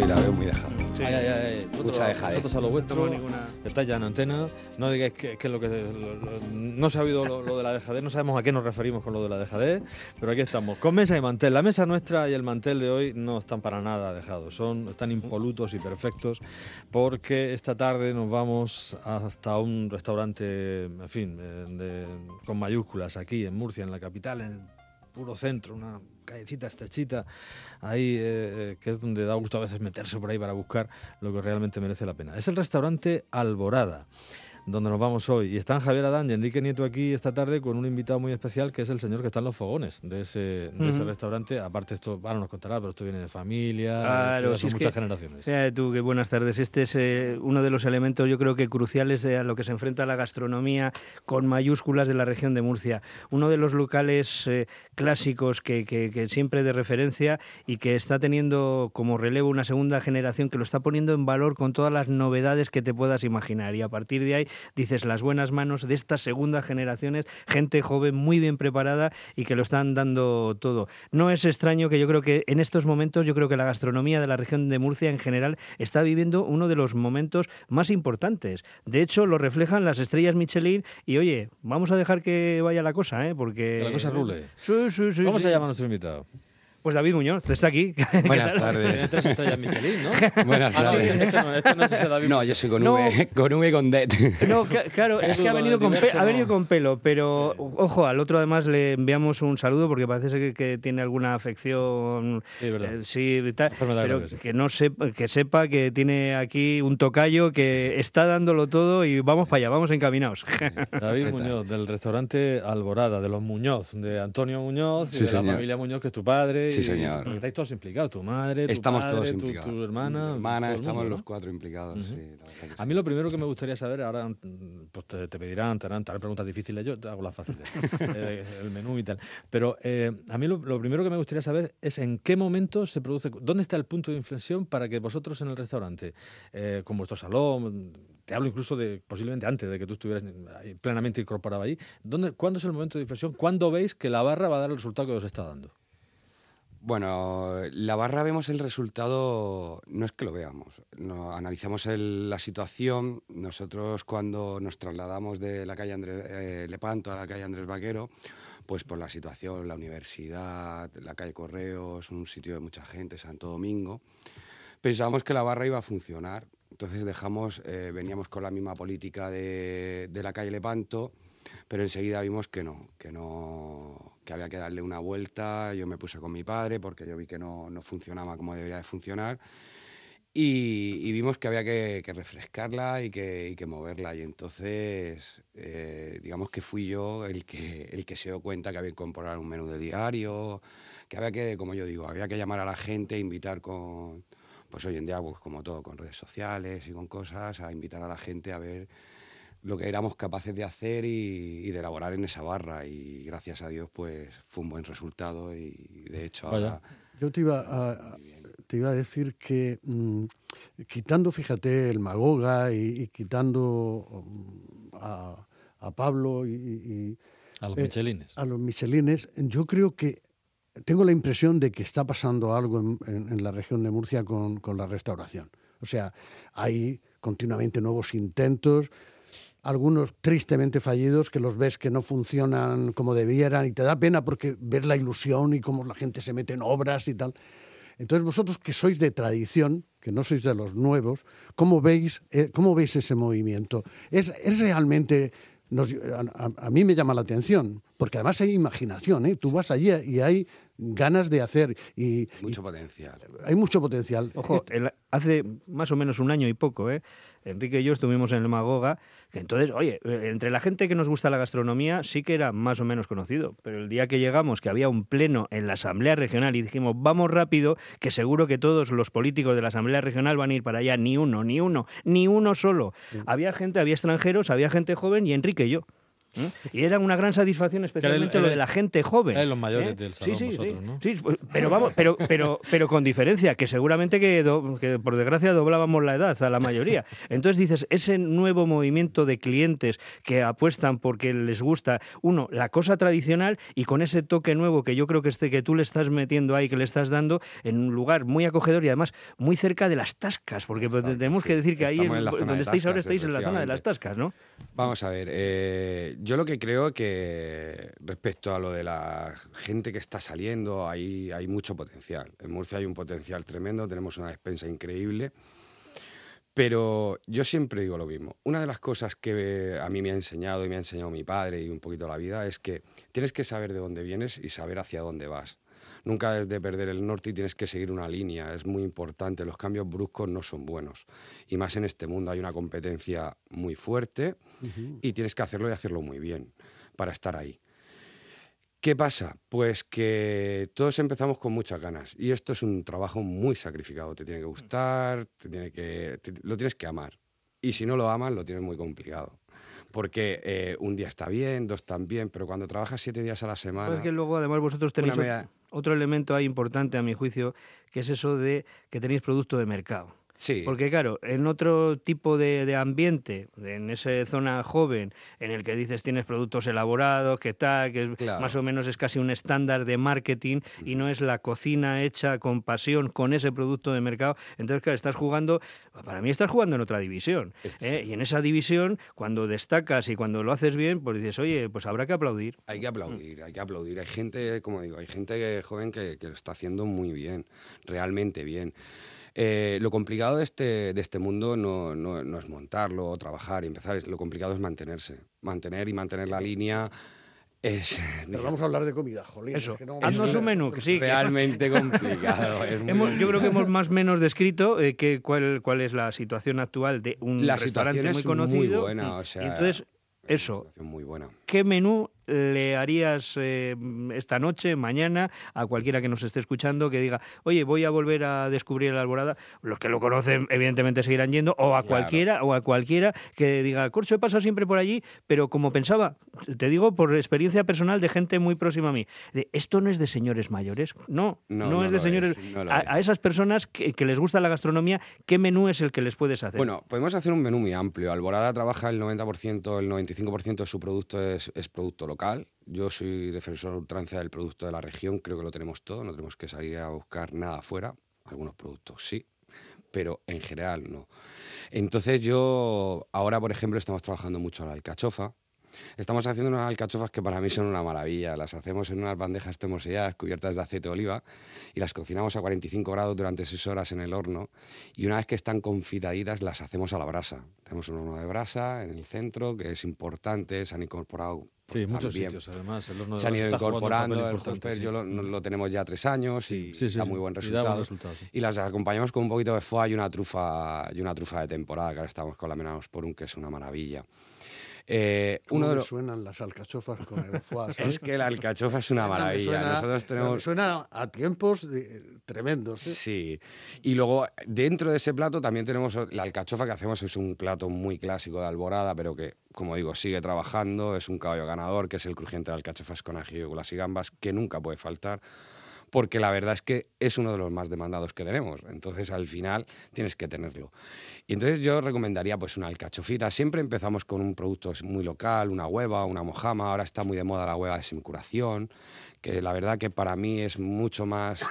y la veo muy dejada. Ay, ay, ay. Mucha dejadez. A lo vuestro. No ninguna- Estáis ya en antena. No digáis que, que lo que lo- lo- no se ha oído lo, lo de la dejadez. No sabemos a qué nos referimos con lo de la dejadez. Pero aquí estamos. Con mesa y mantel. La mesa nuestra y el mantel de hoy no están para nada dejados. Son, están impolutos y perfectos. Porque esta tarde nos vamos hasta un restaurante, en fin, eh, de- con mayúsculas aquí en Murcia, en la capital, en puro centro, una callecita estrechita, ahí eh, eh, que es donde da gusto a veces meterse por ahí para buscar lo que realmente merece la pena. Es el restaurante Alborada, donde nos vamos hoy. Y están Javier Adán y Enrique Nieto aquí esta tarde con un invitado muy especial que es el señor que está en los fogones de ese, de ese restaurante. Aparte, esto ahora nos contará, pero esto viene de familia, Claro, si son muchas que- generaciones. Tú, que buenas tardes. Este es eh, uno de los elementos, yo creo que cruciales de a lo que se enfrenta la gastronomía con mayúsculas de la región de Murcia. Uno de los locales eh, clásicos que, que- que siempre de referencia y que está teniendo como relevo una segunda generación que lo está poniendo en valor con todas las novedades que te puedas imaginar. Y a partir de ahí dices las buenas manos de estas segundas generaciones, gente joven muy bien preparada y que lo están dando todo. No es extraño que yo creo que en estos momentos, yo creo que la gastronomía de la región de Murcia en general está viviendo uno de los momentos más importantes. De hecho, lo reflejan las estrellas Michelin y oye, vamos a dejar que vaya la cosa, ¿eh? Porque... Que la cosa rule. Sí, sí, sí. ¿Cómo sí. se llama nuestro invitado? Pues David Muñoz, está aquí. Buenas tardes. tres estrellas Michelin, ¿no? Buenas Ah, tardes. esto no, esto no es ese David. No, yo soy con No. V, con V y con D. No, claro, es que ha venido, con, pe- diverso ha venido no. con pelo, pero ojo, al otro además le enviamos un saludo porque parece ser que, que tiene alguna afección, Sí, verdad. eh, sí, tal, pero grave, sí. que no sepa, que sepa que tiene aquí un tocayo que está dándolo todo y vamos para allá, vamos encaminados. David. Muñoz, del restaurante Alborada, de los Muñoz, de Antonio Muñoz y Sí, de la familia Muñoz, que es tu padre. Sí, y- señor. Porque estáis todos implicados, tu madre, tu Estamos padre, todos tu- implicados. tu, hermana. fin, Hermana, todo estamos mundo, los ¿no? cuatro implicados, sí, la A mí lo primero que me gustaría saber, ahora mm, pues te, te pedirán, te harán, te harán preguntas difíciles, yo te hago las fáciles, eh, el menú y tal. Pero eh, a mí lo, lo primero que me gustaría saber es en qué momento se produce, dónde está el punto de inflexión para que vosotros en el restaurante, eh, con vuestro salón, te hablo incluso de posiblemente antes de que tú estuvieras plenamente incorporado ahí, ¿dónde, ¿cuándo es el momento de inflexión? ¿Cuándo veis que la barra va a dar el resultado que os está dando? Bueno, la barra vemos el resultado, no es que lo veamos, no, analizamos el- la situación. Nosotros cuando nos trasladamos de la calle Andrés eh, Lepanto a la calle Andrés Vaquero, pues por la situación, la universidad, la calle Correos, un sitio de mucha gente, Santo Domingo, pensábamos que la barra iba a funcionar. Entonces dejamos, eh, veníamos con la misma política de, de la calle Lepanto, pero enseguida vimos que no, que no, que había que darle una vuelta. Yo me puse con mi padre porque yo vi que no, no funcionaba como debería de funcionar. Y, y vimos que había que, que refrescarla y que, que moverla. Y entonces, eh, digamos que fui yo el que, el que se dio cuenta que había que incorporar un menú de diario, que había que, como yo digo, había que llamar a la gente, invitar con, pues hoy en día, pues como todo, con redes sociales y con cosas, a invitar a la gente a ver lo que éramos capaces de hacer y, y de elaborar en esa barra. Y gracias a Dios, pues fue un buen resultado y de hecho Vaya. ahora... Yo te iba a, te iba a decir que mm, quitando, fíjate, el Magoga y, y quitando mm, a, a Pablo y, y A los Eh, Michelines. a los Michelines, yo creo que tengo la impresión de que está pasando algo en, en- en la región de Murcia con, con la restauración. O sea, hay continuamente nuevos intentos, algunos tristemente fallidos, que los ves que no funcionan como debieran y te da pena porque ves la ilusión y cómo la gente se mete en obras y tal. Entonces vosotros que sois de tradición, que no sois de los nuevos, ¿cómo veis, eh, cómo veis ese movimiento? ¿Es, es realmente... a- a mí me llama la atención, porque además hay imaginación, ¿eh? Tú vas allí y hay ganas de hacer y, y Mucho potencial. hay mucho potencial. Ojo, el- hace más o menos un año y poco, ¿eh? Enrique y yo estuvimos en el Magoga, que entonces, oye, eh, entre la gente que nos gusta la gastronomía sí que era más o menos conocido, pero el día que llegamos, que había un pleno en la Asamblea Regional y dijimos, vamos rápido, que seguro que todos los políticos de la Asamblea Regional van a ir para allá, ni uno, ni uno, ni uno solo. Había gente, había extranjeros, había gente joven y Enrique y yo. Y era una gran satisfacción, especialmente lo de la gente joven. Los mayores ¿eh? del salón, sí, sí, vosotros, sí. ¿no? Sí, pues, pero vamos, pero, pero, pero con diferencia, que seguramente que, do- que por desgracia doblábamos la edad a la mayoría. Entonces dices, ese nuevo movimiento de clientes que apuestan porque les gusta, uno, la cosa tradicional y con ese toque nuevo que yo creo que este que tú le estás metiendo ahí, que le estás dando en un lugar muy acogedor y además muy cerca de las tascas, porque tenemos que decir que ahí en- donde de estáis ahora estáis en la zona de las tascas, ¿no? Vamos a ver, eh, yo lo que creo que respecto a lo de la gente que está saliendo, hay, hay mucho potencial. En Murcia hay un potencial tremendo, tenemos una despensa increíble, pero yo siempre digo lo mismo. Una de las cosas que a mí me ha enseñado y me ha enseñado mi padre y un poquito la vida es que tienes que saber de dónde vienes y saber hacia dónde vas. Nunca es de perder el norte y tienes que seguir una línea, es muy importante. Los cambios bruscos no son buenos. Y más en este mundo hay una competencia muy fuerte y tienes que hacerlo y hacerlo muy bien para estar ahí. ¿Qué pasa? Pues que todos empezamos con muchas ganas y esto es un trabajo muy sacrificado. Te tiene que gustar, te tiene que, te- lo tienes que amar. Y si no lo amas, lo tienes muy complicado. Porque eh, un día está bien, dos también, pero cuando trabajas siete días a la semana... Es que luego, además, vosotros tenéis media- otro elemento ahí importante, a mi juicio, que es eso de que tenéis producto de mercado. Sí, Porque claro, en otro tipo de, de ambiente, en esa zona joven, en el que dices tienes productos elaborados, que tal, que Claro. más o menos es casi un estándar de marketing y no es la cocina hecha con pasión con ese producto de mercado. Entonces, claro, estás jugando, para mí estás jugando en otra división. ¿eh? Y en esa división, cuando destacas y cuando lo haces bien, pues dices, oye, pues habrá que aplaudir. Hay que aplaudir, hay que aplaudir. Hay gente, como digo, hay gente joven que, que lo está haciendo muy bien, realmente bien. Eh, lo complicado de este, de este mundo no, no- no es montarlo, trabajar y empezar, lo complicado es mantenerse. Mantener y mantener la línea es Pero vamos a hablar de comida, jolín. Eso, es que no- haznos un menú, que sí. realmente complicado. es muy Hemos- yo creo que hemos más o menos descrito eh, que cuál, cuál es la situación actual de un La restaurante situación muy es muy conocido. buena, o sea, y entonces, eso, muy buena. ¿qué menú le harías eh, esta noche, mañana, a cualquiera que nos esté escuchando que diga, oye, voy a volver a descubrir la alborada? Los que lo conocen, evidentemente, seguirán yendo, o a Claro. cualquiera, o a cualquiera que diga, Corcho pasa siempre por allí, pero como pensaba, te digo por experiencia personal de gente muy próxima a mí, de, esto no es de señores mayores, no, no, No, no es de señores. es, no lo a, es. a esas personas que, que les gusta la gastronomía, ¿qué menú es el que les puedes hacer? Bueno, podemos hacer un menú muy amplio. Alborada trabaja el 90%, el 95% de su producto es, es producto local. Yo soy defensor ultranza del producto de la región, creo que lo tenemos todo, no tenemos que salir a buscar nada afuera. Algunos productos sí, pero en general no. Entonces yo, ahora por ejemplo, estamos trabajando mucho la alcachofa. Estamos haciendo unas alcachofas que para mí son una maravilla. Las hacemos en unas bandejas temoselladas cubiertas de aceite de oliva y las cocinamos a 45 grados durante 6 horas en el horno. Y una vez que están confitaditas, las hacemos a la brasa. Tenemos un horno de brasa en el centro, que es importante, se han incorporado. Pues, Sí, muchos también. sitios además. El horno Se han ido incorporando, el yo lo, tenemos ya tres años y Sí, sí, da muy buen resultado. Y las acompañamos con un poquito de foie y una trufa y una trufa de temporada, que ahora estamos con la menanos por un que es una maravilla. Eh, ¿Cómo uno de los- suenan las alcachofas con el foie? ¿sabes? es que la alcachofa es una maravilla. suena- Nosotros tenemos suena a tiempos de- tremendos. ¿eh? Sí, y luego dentro de ese plato también tenemos la alcachofa que hacemos, es un plato muy clásico de Alborada, pero que, como digo, sigue trabajando, es un caballo ganador, que es el crujiente de alcachofas con ají, gulas y gambas, que nunca puede faltar, porque la verdad es que es uno de los más demandados que tenemos, entonces al final tienes que tenerlo. Y entonces yo recomendaría pues una alcachofita, siempre empezamos con un producto muy local, una hueva, una mojama, ahora está muy de moda la hueva de semicuración, que la verdad que para mí es mucho más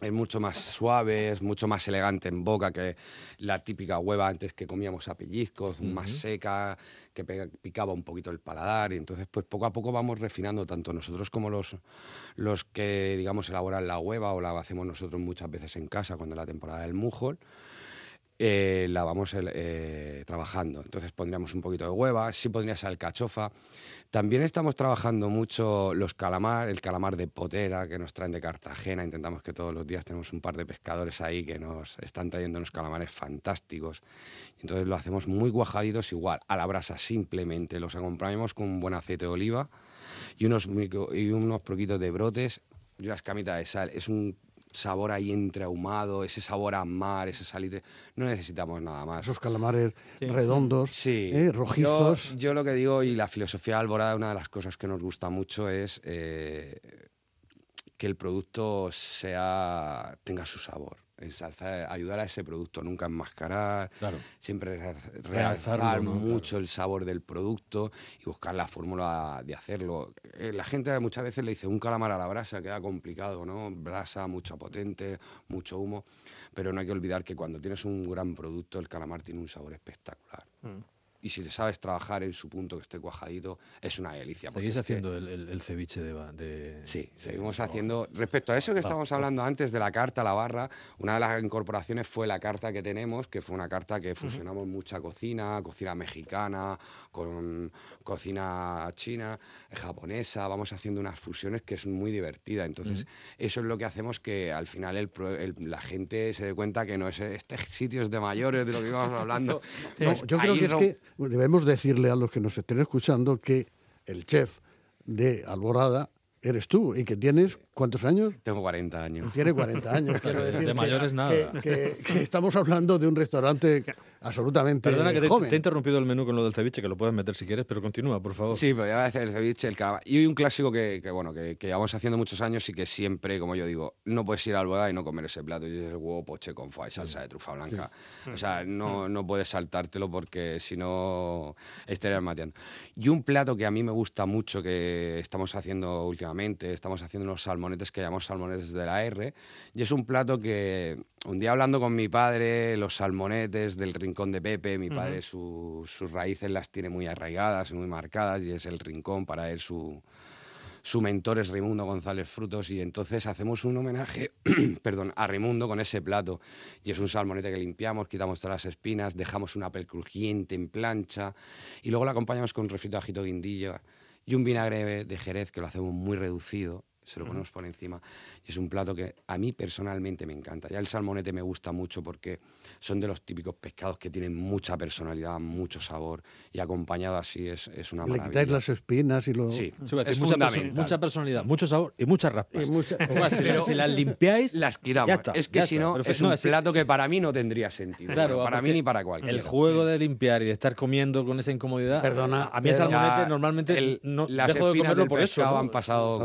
es mucho más suave, es mucho más elegante en boca que la típica hueva antes que comíamos a pellizcos, más seca, que picaba un poquito el paladar. Y entonces, pues poco a poco vamos refinando tanto nosotros como los, los que, digamos, elaboran la hueva o la hacemos nosotros muchas veces en casa cuando es la temporada del mujol. Eh, la vamos el- eh, trabajando. Entonces pondríamos un poquito de hueva, sí pondrías alcachofa. También estamos trabajando mucho los calamar, el calamar de potera que nos traen de Cartagena. Intentamos que todos los días tenemos un par de pescadores ahí que nos están trayendo unos calamares fantásticos. Entonces lo hacemos muy cuajaditos igual, a la brasa simplemente. Los acompañamos con un buen aceite de oliva y unos, micro- y unos de brotes y unas camitas de sal. Es un sabor ahí entre ahumado, ese sabor a mar, ese salitre. No necesitamos nada más. Esos calamares Sí. redondos, Sí. ¿eh? Yo, rojizos. yo lo que digo y la filosofía de Alborada, una de las cosas que nos gusta mucho es eh, que el producto sea tenga su sabor. Ensalzar- ayudar a ese producto, nunca enmascarar, Claro. siempre realzar ¿no? mucho el sabor del producto y buscar la fórmula de hacerlo. Eh, la gente muchas veces le dice un calamar a la brasa, queda complicado, ¿no? Brasa, mucho potente, mucho humo, pero no hay que olvidar que cuando tienes un gran producto, el calamar tiene un sabor espectacular. Mm. Y si le sabes trabajar en su punto que esté cuajadito, es una delicia. Seguís es que- haciendo el, ceviche de... de- Sí, de- seguimos de- haciendo. Respecto a eso que estábamos hablando antes de la carta, la barra, una de las incorporaciones fue la carta que tenemos, que fue una carta que fusionamos mucha cocina, cocina mexicana, con cocina china, japonesa, vamos haciendo unas fusiones que es muy divertida. Entonces, eso es lo que hacemos que al final el la gente se dé cuenta que no es este sitio es de mayores, de lo que íbamos hablando. No, yo creo que es que debemos decirle a los que nos estén escuchando que el chef de Alborada eres tú y que tienes ¿cuántos años? Tengo 40 años. Tiene 40 años, quiero De decir. que- mayores nada. Que, que- que estamos hablando de un restaurante absolutamente Perdona que te, joven. te he interrumpido el menú con lo del ceviche, que lo puedes meter si quieres, pero continúa, por favor. Sí, pero ya hacer el ceviche, el calamar. Y un clásico que, que, bueno, que, que llevamos haciendo muchos años y que siempre, como yo digo, no puedes ir al boda y no comer ese plato. Y es el huevo poche con foie y salsa de trufa blanca. O sea, no, no puedes saltártelo porque si no estarías mateando. Y un plato que a mí me gusta mucho, que estamos haciendo últimamente, estamos haciendo unos salmonetes que llamamos salmonetes de la R. Y es un plato que un día hablando con mi padre, los salmonetes del rincón de Pepe, mi padre su- sus raíces las tiene muy arraigadas, muy marcadas, y es el rincón para él su, su mentor es Raimundo González Frutos y entonces hacemos un homenaje perdón, a Raimundo con ese plato. Y es un salmonete que limpiamos, quitamos todas las espinas, dejamos una pel crujiente en plancha y luego lo acompañamos con un refrito de ajito guindillo y un vinagre de Jerez que lo hacemos muy reducido se lo ponemos por encima y es un plato que a mí personalmente me encanta. Ya el salmonete me gusta mucho porque son de los típicos pescados que tienen mucha personalidad, mucho sabor y acompañado así es, es una Le maravilla. quitáis las espinas y lo... Sí, Sí, es mucha, perso- fundamental. mucha personalidad, mucho sabor y muchas raspas. y mucha- si, las limpiáis, Las quitamos. Ya está, es que ya si está, no, es un plato sí, que sí. para mí no tendría sentido. Claro, para mí ni para cualquiera. el juego de limpiar y de estar comiendo con esa incomodidad. Perdona, a mí el salmonete normalmente el- no las dejo de espinas comerlo por eso. pescado ¿no? han pasado,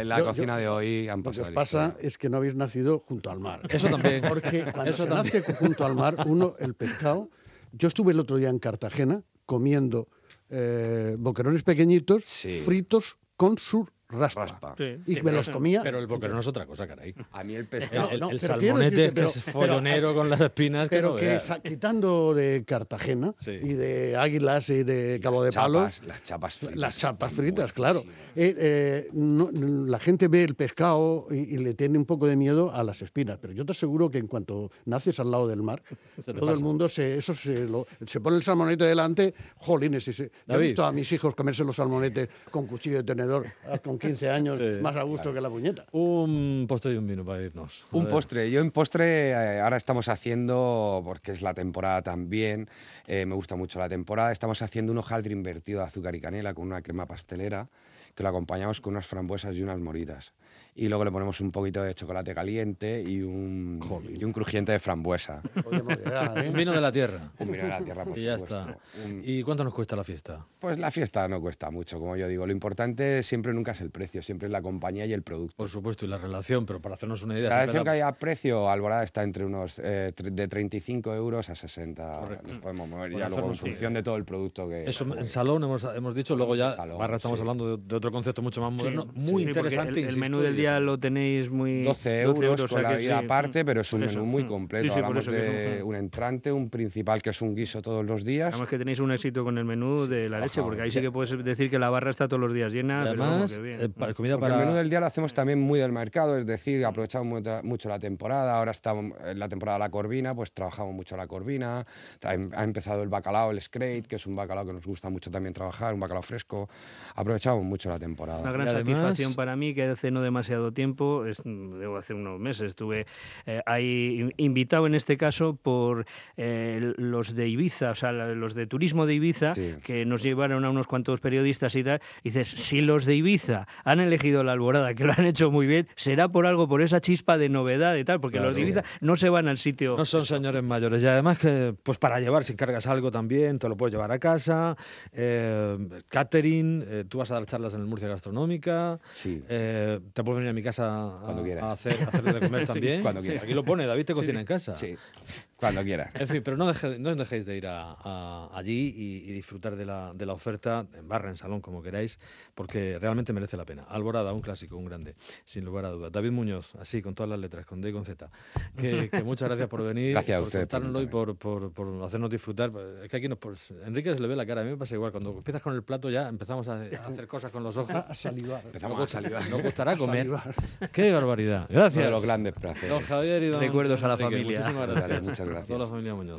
En la yo- cocina yo- de hoy han Lo que os pasa es que no habéis nacido junto al mar. Eso también. Porque cuando Eso se también. nace junto al mar, uno, el pescado... Yo estuve el otro día en Cartagena comiendo eh, boquerones pequeñitos Sí. fritos con su raspa. Raspa. Sí, Y sí, me los pero- comía... Pero el boquerón es otra cosa, caray. A mí el pescado. el- no, el pero quiero salmonete decirte, que pero- es pero- follonero con las espinas que Pero no que sa- quitando de Cartagena Sí. y de Águilas y de Cabo de chapas, Palos, las chapas fritas. las chapas fritas, claro. Eh, eh, no- la gente ve el pescado y, y le tiene un poco de miedo a las espinas, pero yo te aseguro que en cuanto naces al lado del mar, todo el mundo se, eso se, lo- se pone el salmonete delante, jolines. Y se, he visto a mis hijos comerse los salmonetes con cuchillo de tenedor ah, con 15 años, Sí, más a gusto que la puñeta. Un postre y un vino para irnos. A Un ver. postre. Yo en postre eh, ahora estamos haciendo, porque es la temporada también, eh, me gusta mucho la temporada, estamos haciendo un hojaldre invertido de azúcar y canela con una crema pastelera que lo acompañamos con unas frambuesas y unas moritas. Y luego le ponemos un poquito de chocolate caliente y un, y un crujiente de frambuesa. ¿eh? Un vino de la tierra. Un vino de la tierra, por Y ya supuesto. está. Un- ¿Y cuánto nos cuesta la fiesta? Pues la fiesta no cuesta mucho, como yo digo. Lo importante siempre nunca es el precio, siempre es la compañía y el producto. Por supuesto, y la relación, pero para hacernos una idea. La relación que hay a precio, Alborada está entre unos eh, de 35 euros a 60. Correcto. Nos podemos mover ya luego en función de todo el producto que. Eso en salón hemos, hemos dicho, luego ya Salón, barra estamos sí. hablando de, de otro concepto mucho más moderno, Sí, muy sí, interesante. El, el insisto, menú del y- día lo tenéis muy. 12 euros o sea con la que vida sí, aparte, mm, pero es un por menú eso, muy mm. completo. Sí, sí, Hablamos eso de es un- un entrante, un principal que es un guiso todos los días. Además que tenéis un éxito con el menú de la leche, bajado. porque ahí sí que puedes decir que la barra está todos los días llena. pero Además, que bien. eh, pa- comida Porque para. el menú del día lo hacemos también muy del mercado, es decir, aprovechamos mucho- la temporada. Ahora estamos en la temporada de la corvina, pues trabajamos mucho la corvina. Ha em- empezado el bacalao, el scrate, que es un bacalao que nos gusta mucho también trabajar, un bacalao fresco. Aprovechamos mucho la temporada. Una gran Y además- satisfacción para mí que hace no demasiado demasiado tiempo, debo hace unos meses, estuve eh, ahí invitado en este caso por eh, los de Ibiza, o sea, los de turismo de Ibiza, que nos llevaron a unos cuantos periodistas y tal. Y dices, si los de Ibiza han elegido la alborada, que lo han hecho muy bien, será por algo, por esa chispa de novedad y tal, porque los de Ibiza no se van al sitio. No son señores mayores. Y además que, pues para llevar, si encargas algo también, te lo puedes llevar a casa. Eh, catering, eh, tú vas a dar charlas en el Murcia Gastronómica. Eh, te puedes venir a mi casa a, hacer, de comer también. Cuando quieras. Aquí lo pone, David te cocina en casa. Sí, cuando quieras. En fin, pero no, no dejéis de ir allí y, disfrutar de la, de la oferta, en barra, en salón, como queráis, porque realmente merece la pena. Alborada, un clásico, un grande, sin lugar a dudas. David Muñoz, así, con todas las letras, con D y con Z. Que, muchas gracias por venir, gracias por contárnoslo y por, por, por, hacernos disfrutar. Es que aquí nos, pues, Enrique se le ve la cara, a mí me pasa igual. Cuando empiezas con el plato ya empezamos a, hacer cosas con los ojos. A salivar. Empezamos a salivar. No costará comer. Qué barbaridad. Gracias. de los grandes placeres. Don Javier y don Recuerdos a la familia. Muchísimas gracias. muchas gracias. Toda la familia Muñoz.